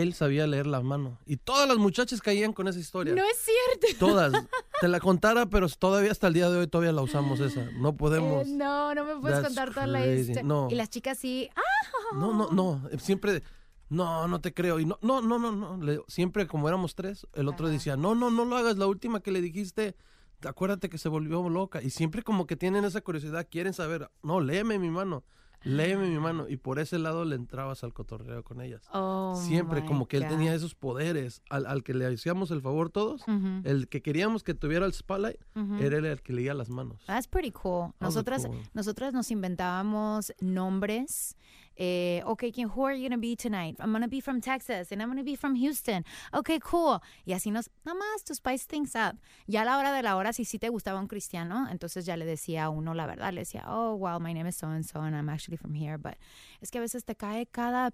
él sabía leer la mano. Y todas las muchachas caían con esa historia. No es cierto. Todas. Te la contara, pero todavía hasta el día de hoy todavía la usamos esa. No podemos. Eh, no, no me puedes That's contar toda la historia. No. Y las chicas sí, ah, No, no, no. Siempre, no, no te creo. Y no, no, no, no, no. Siempre como éramos tres, el otro decía, no, no, no lo hagas. La última que le dijiste, acuérdate que se volvió loca. Y siempre como que tienen esa curiosidad, quieren saber, no, léeme mi mano. Léeme mi mano. Y por ese lado le entrabas al cotorreo con ellas. Oh, Siempre como que él God. tenía esos poderes. Al, al que le hacíamos el favor todos, el que queríamos que tuviera el spotlight, era el que leía las manos. That's pretty cool. Nosotras, cool. nosotras nos inventábamos nombres. Eh, okay, ¿quién- who are you gonna be tonight? I'm gonna be from Texas and I'm gonna be from Houston. Okay, cool. Y así nos, nada más to spice things up. Ya a la hora de la hora, si sí te gustaba un cristiano, entonces ya le decía a uno la verdad. Le decía, oh, well, my name is so and so and I'm actually from here. But es que a veces te cae cada,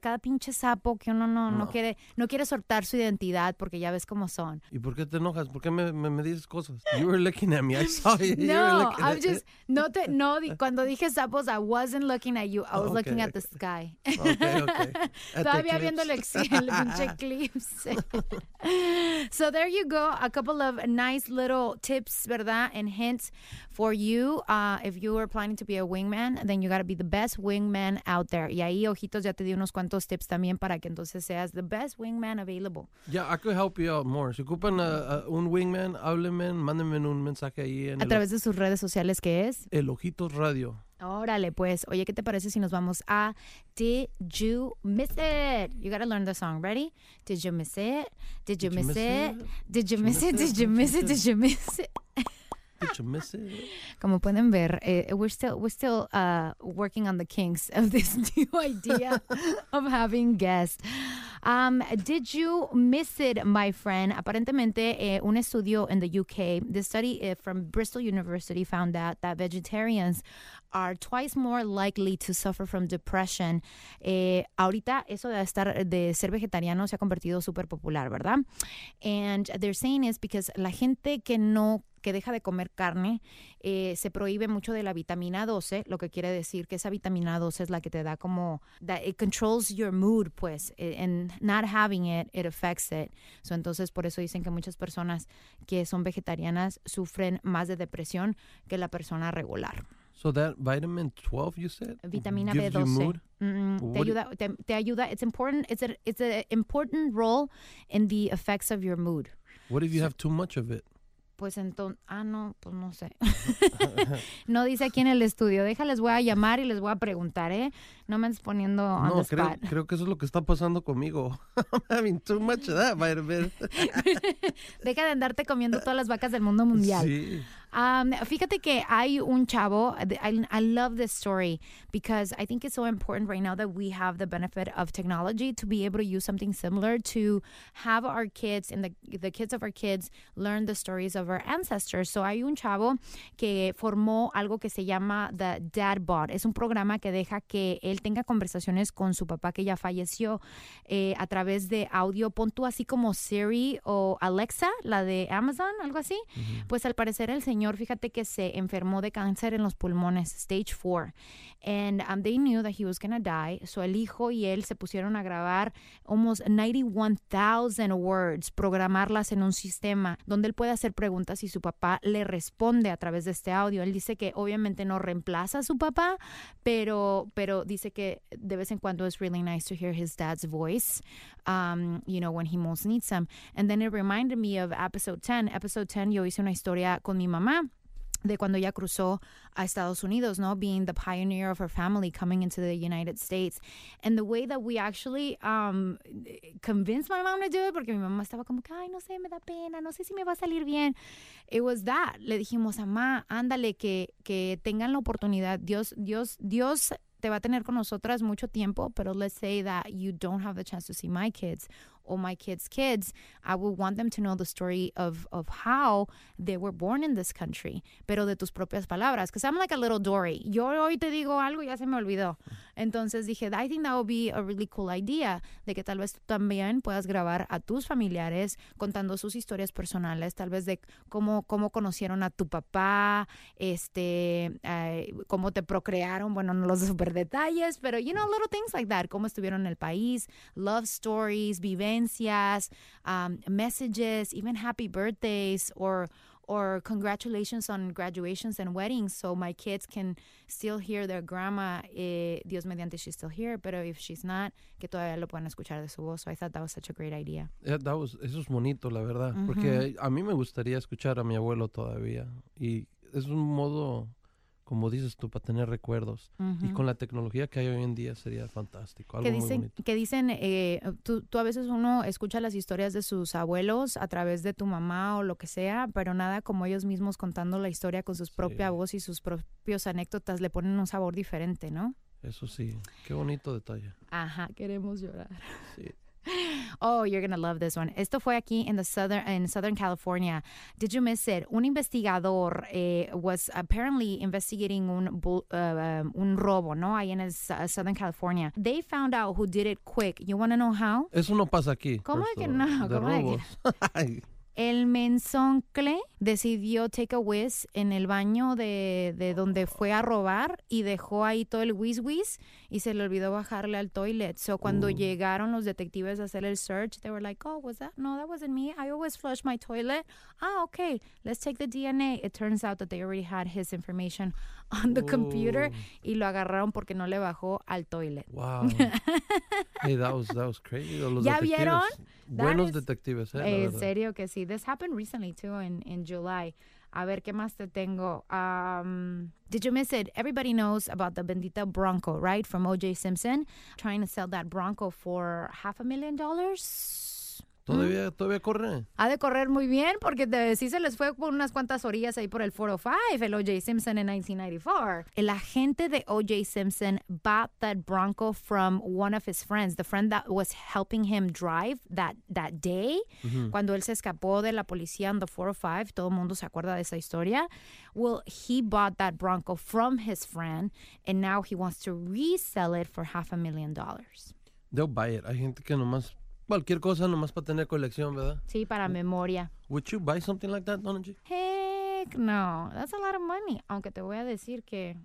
cada pinche sapo que uno no, no. No. quiere, no quiere soltar su identidad porque ya ves cómo son. ¿Y por qué te enojas? ¿Por qué me, me, me dices cosas? You were looking at me. I saw you. You No, looking I'm just no te no cuando dije sapos I wasn't looking at you. I was Oh, looking okay, at the sky. Okay, okay. At the Todavía viendo el, el pinche eclipse. so there you go, a couple of nice little tips, ¿verdad? And hints for you. Uh, if you are planning to be a wingman, then you got to be the best wingman out there. Y ahí, ojitos, ya te di unos cuantos tips también para que entonces seas the best wingman available. Yeah, I could help you out more. Si ocupan a- a un wingman, háblenme, mándenme un mensaje ahí en A través de sus redes sociales, que es el Ojitos Radio. Órale, pues. Oye, ¿qué te parece si nos vamos a Did You Miss It? You gotta learn the song. Ready? Did you miss it? Did you miss it? Did you miss it? Did you miss it? Did you miss it? You miss it? Como pueden ver, eh, we're still we're still uh, working on the kinks of this new idea of having guests. Um, did you miss it, my friend? Aparentemente, eh, un estudio in the UK, the study eh, from Bristol University found out that vegetarians are twice more likely to suffer from depression. Eh, ahorita eso de estar de ser vegetariano se ha convertido súper popular, ¿verdad? And they're saying is because la gente que no que deja de comer carne, eh, se prohíbe mucho de la vitamina 12, lo que quiere decir que esa vitamina 12 es la que te da como, that it controls your mood, pues, eh, and not having it, it affects it. So, entonces, por eso dicen que muchas personas que son vegetarianas sufren más de depresión que la persona regular. So that vitamin 12 you said? Vitamina gives you B12. mood? Mm, te ayuda, te, te ayuda, it's important, it's a, it's an important role in the effects of your mood. What if you have too much of it? Pues entonces, ah, no, pues no sé. no dice aquí en el estudio. Déjales, voy a llamar y les voy a preguntar, ¿eh? No me andes poniendo on No, the creo, spot. creo que eso es lo que está pasando conmigo. I'm having too much of that. Deja de andarte comiendo todas las vacas del mundo mundial. Sí. Um, fíjate que hay un chavo, I, I love this story because I think it's so important right now that we have the benefit of technology to be able to use something similar to have our kids and the, the kids of our kids learn the stories of our ancestors. So hay un chavo que formó algo que se llama The Dad Bot. Es un programa que deja que él tenga conversaciones con su papá que ya falleció eh, a través de audio. Pon tú así como Siri o Alexa, la de Amazon, algo así. Pues al parecer el señor, fíjate que se enfermó de cáncer en los pulmones, stage 4. And um, they knew that he was going to die. So el hijo y él se pusieron a grabar almost 91,000 words, programarlas en un sistema donde él puede hacer preguntas y su papá le responde a través de este audio. Él dice que obviamente no reemplaza a su papá, pero, pero dice que de vez en cuando es really nice to hear his dad's voice, um, you know, when he most needs him. And then it reminded me of episode 10. Episode 10 yo hice una historia con mi mamá de cuando ella cruzó a Estados Unidos, ¿no? Being the pioneer of her family coming into the United States. And the way that we actually um, convinced my mom to do it, porque mi mamá estaba como que, ay, no sé, me da pena, no sé si me va a salir bien. It was that. Le dijimos, mamá, ándale, que, que tengan la oportunidad. Dios, Dios, Dios te va a tener con nosotras mucho tiempo, pero let's say that you don't have the chance to see my kids or my kids' kids, I would want them to know the story of, of how they were born in this country, pero de tus propias palabras. Because I'm like a little Dory. Yo hoy te digo algo y ya se me olvidó. Entonces dije, I think that would be a really cool idea, de que tal vez tú también puedas grabar a tus familiares contando sus historias personales, tal vez de cómo, cómo conocieron a tu papá, este, eh, cómo te procrearon, bueno, no los super detalles, pero, you know, little things like that, cómo estuvieron en el país, love stories, vivencias, um, messages, even happy birthdays, or or congratulations on graduations and weddings so my kids can still hear their grandma eh, Dios mediante she's still here but if she's not que todavía lo puedan escuchar de su voz so I thought that was such a great idea Yeah, that was- eso es bonito, la verdad. Porque a mí me gustaría escuchar a mi abuelo todavía. Y es un modo, como dices tú, para tener recuerdos. Y con la tecnología que hay hoy en día sería fantástico. Algo que muy dicen, bonito. que dicen eh, tú, tú a veces uno escucha las historias de sus abuelos a través de tu mamá o lo que sea, pero nada como ellos mismos contando la historia con su propia voz y sus propios anécdotas le ponen un sabor diferente, ¿no? Eso sí, qué bonito detalle. Ajá, queremos llorar. Sí. Oh, you're gonna love this one. Esto fue aquí in the southern in Southern California. Did you miss it? Un investigador eh, was apparently investigating un bu- uh, um, un robo, ¿no? Ahí en el Su- Southern California. They found out who did it quick. You want to know how? Eso no pasa aquí. ¿Cómo de que no? ¿Cómo de que El mensoncle decidió take a whiz en el baño de, de donde fue a robar y dejó ahí todo el whiz whiz y se le olvidó bajarle al toilet. So cuando llegaron los detectives a hacer el search, they were like, oh, was that? No, that wasn't me. I always flush my toilet. Ah, okay. Let's take the DNA. It turns out that they already had his information on the computer y lo agarraron porque no le bajó al toilet. wow. hey, that was, that was crazy. Los ¿Ya detectives, vieron? Buenos is- detectives, eh, En serio que sí. This happened recently too in, in July. A ver, ¿qué más te tengo? Um, did you miss it? Everybody knows about the Bendita Bronco, right? From O.J. Simpson. Trying to sell that Bronco for half a million dollars. ¿Todavía, todavía corre? Ha de correr muy bien porque te- sí se les fue por unas cuantas orillas ahí por el 405, el O.J. Simpson en 1994. El agente de O.J. Simpson bought that Bronco from one of his friends, the friend that was helping him drive that, that day. Cuando él se escapó de la policía en the 405, todo el mundo se acuerda de esa historia. Well, he bought that Bronco from his friend and now he wants to resell it for half a million dollars. They'll buy it. Hay gente que nomás, cualquier cosa nomás para tener colección, ¿verdad? Sí, para memoria. Would you buy something like that, Donna G? Heck no, that's a lot of money. Aunque te voy a decir que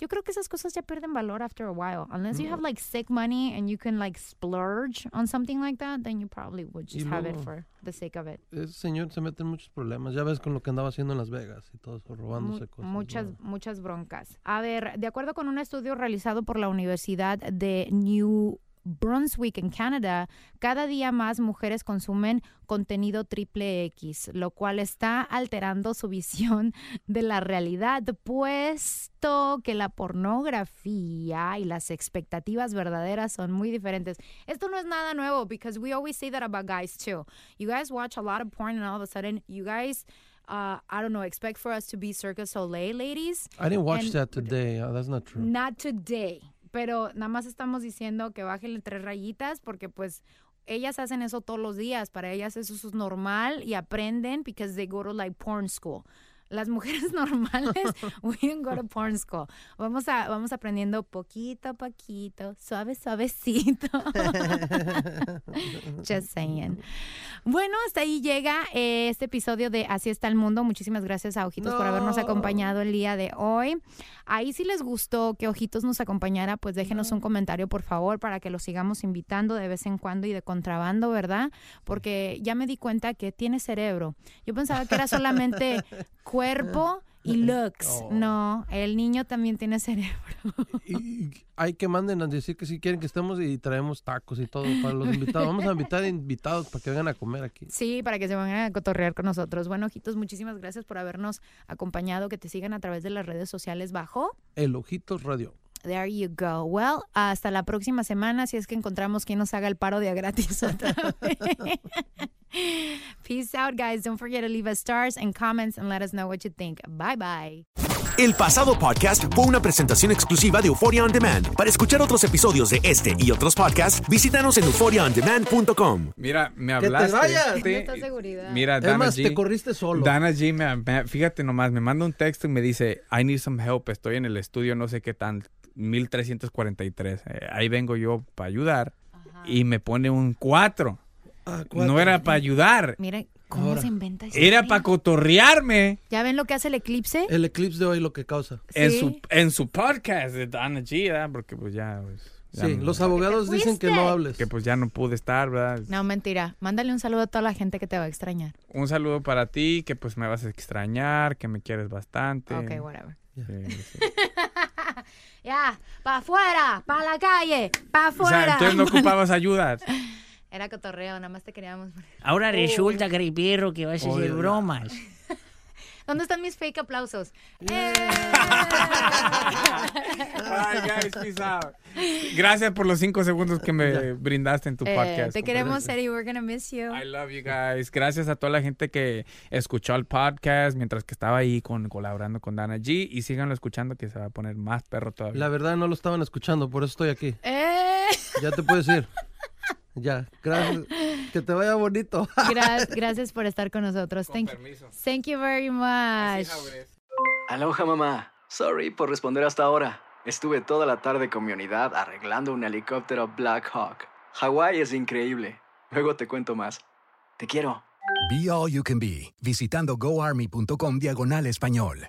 yo creo que esas cosas ya pierden valor after a while. Unless you have like sick money and you can like splurge on something like that, then you probably would just have it for the sake of it. Ese señor se mete en muchos problemas. Ya ves con lo que andaba haciendo en Las Vegas y todo eso, Mu- robándose cosas. muchas, ¿no? muchas broncas. A ver, de acuerdo con un estudio realizado por la Universidad de New Brunswick, en Canadá, cada día más mujeres consumen contenido triple X, lo cual está alterando su visión de la realidad, puesto que la pornografía y las expectativas verdaderas son muy diferentes. Esto no es nada nuevo, because we always say that about guys too. You guys watch a lot of porn and all of a sudden you guys uh, I don't know, expect for us to be Cirque Soleil ladies. I didn't watch And- that today. Uh, that's not true. Not today. Pero nada más estamos diciendo que bájenle tres rayitas porque pues ellas hacen eso todos los días. Para ellas eso es normal y aprenden because they go to like porn school. Las mujeres normales, we don't go to porn school. Vamos, a, vamos aprendiendo poquito a poquito, suave, suavecito. Just saying. Bueno, hasta ahí llega eh, este episodio de Así está el mundo. Muchísimas gracias a Ojitos por habernos No. acompañado el día de hoy. Ahí si les gustó que Ojitos nos acompañara, pues déjenos un comentario, por favor, para que lo sigamos invitando de vez en cuando y de contrabando, ¿verdad? Porque ya me di cuenta que tiene cerebro. Yo pensaba que era solamente cuerpo y looks. Oh. No, el niño también tiene cerebro. Y hay que manden a decir que si quieren que estemos y traemos tacos y todo para los invitados. Vamos a invitar invitados para que vengan a comer aquí. Sí, para que se vengan a cotorrear con nosotros. Bueno, Ojitos, muchísimas gracias por habernos acompañado. Que te sigan a través de las redes sociales bajo. El Ojitos Radio. There you go. Well, hasta la próxima semana, si es que encontramos quien nos haga el paro de a gratis otra vez. Peace out, guys. Don't forget to leave us stars and comments and let us know what you think. Bye bye. El pasado podcast fue una presentación exclusiva de Euphoria On Demand. Para escuchar otros episodios de este y otros podcasts, visítanos en euphoriaondemand.com. Mira, me ¡Que te hablaste. vayas! Seguridad. Mira, Dana más, G. te corriste solo. Dana G, me- me- fíjate nomás, me manda un texto y me dice, I need some help, estoy en el estudio, no sé qué tan, 1343. Eh, ahí vengo yo para ayudar. Y me pone un 4. Ah, cuatro. No era para ayudar, Miren cómo Ahora. se inventa era historia. para cotorrearme ¿Ya ven lo que hace el eclipse? El eclipse de hoy lo que causa. en, su, en su podcast de Dana G, ¿verdad? Porque pues ya... pues, ya Sí, no- los abogados dicen que no hables. Que pues ya no pude estar, ¿verdad? No, mentira. Mándale un saludo a toda la gente que te va a extrañar. Un saludo para ti, que pues me vas a extrañar, que me quieres bastante. Ok, whatever. Sí, sí. Ya, para afuera, para la calle, para O sea, afuera. entonces no ocupabas ayuda. Era cotorreo, nada más te queríamos. Ahora resulta, Caripierro, que vas a hacer bromas. ¿Dónde están mis fake aplausos? ¡Eh! Bye, guys, peace out. Gracias por los cinco segundos que me brindaste en tu Eh, podcast. te queremos, Eddie. We're gonna miss you. I love you guys. Gracias a toda la gente que escuchó el podcast mientras que estaba ahí con, colaborando con Dana G. Y síganlo escuchando que se va a poner más perro todavía. La verdad no lo estaban escuchando, por eso estoy aquí. Eh, Ya te puedes ir. Ya, gracias. Que te vaya bonito. gra- gracias por estar con nosotros. Con Thank, permiso. thank you very much. Aloha mamá. Sorry por responder hasta ahora. Estuve toda la tarde con mi unidad arreglando un helicóptero Black Hawk. Hawái es increíble. Luego te cuento más. Te quiero. Be All You Can Be, visitando goarmy.com diagonal español.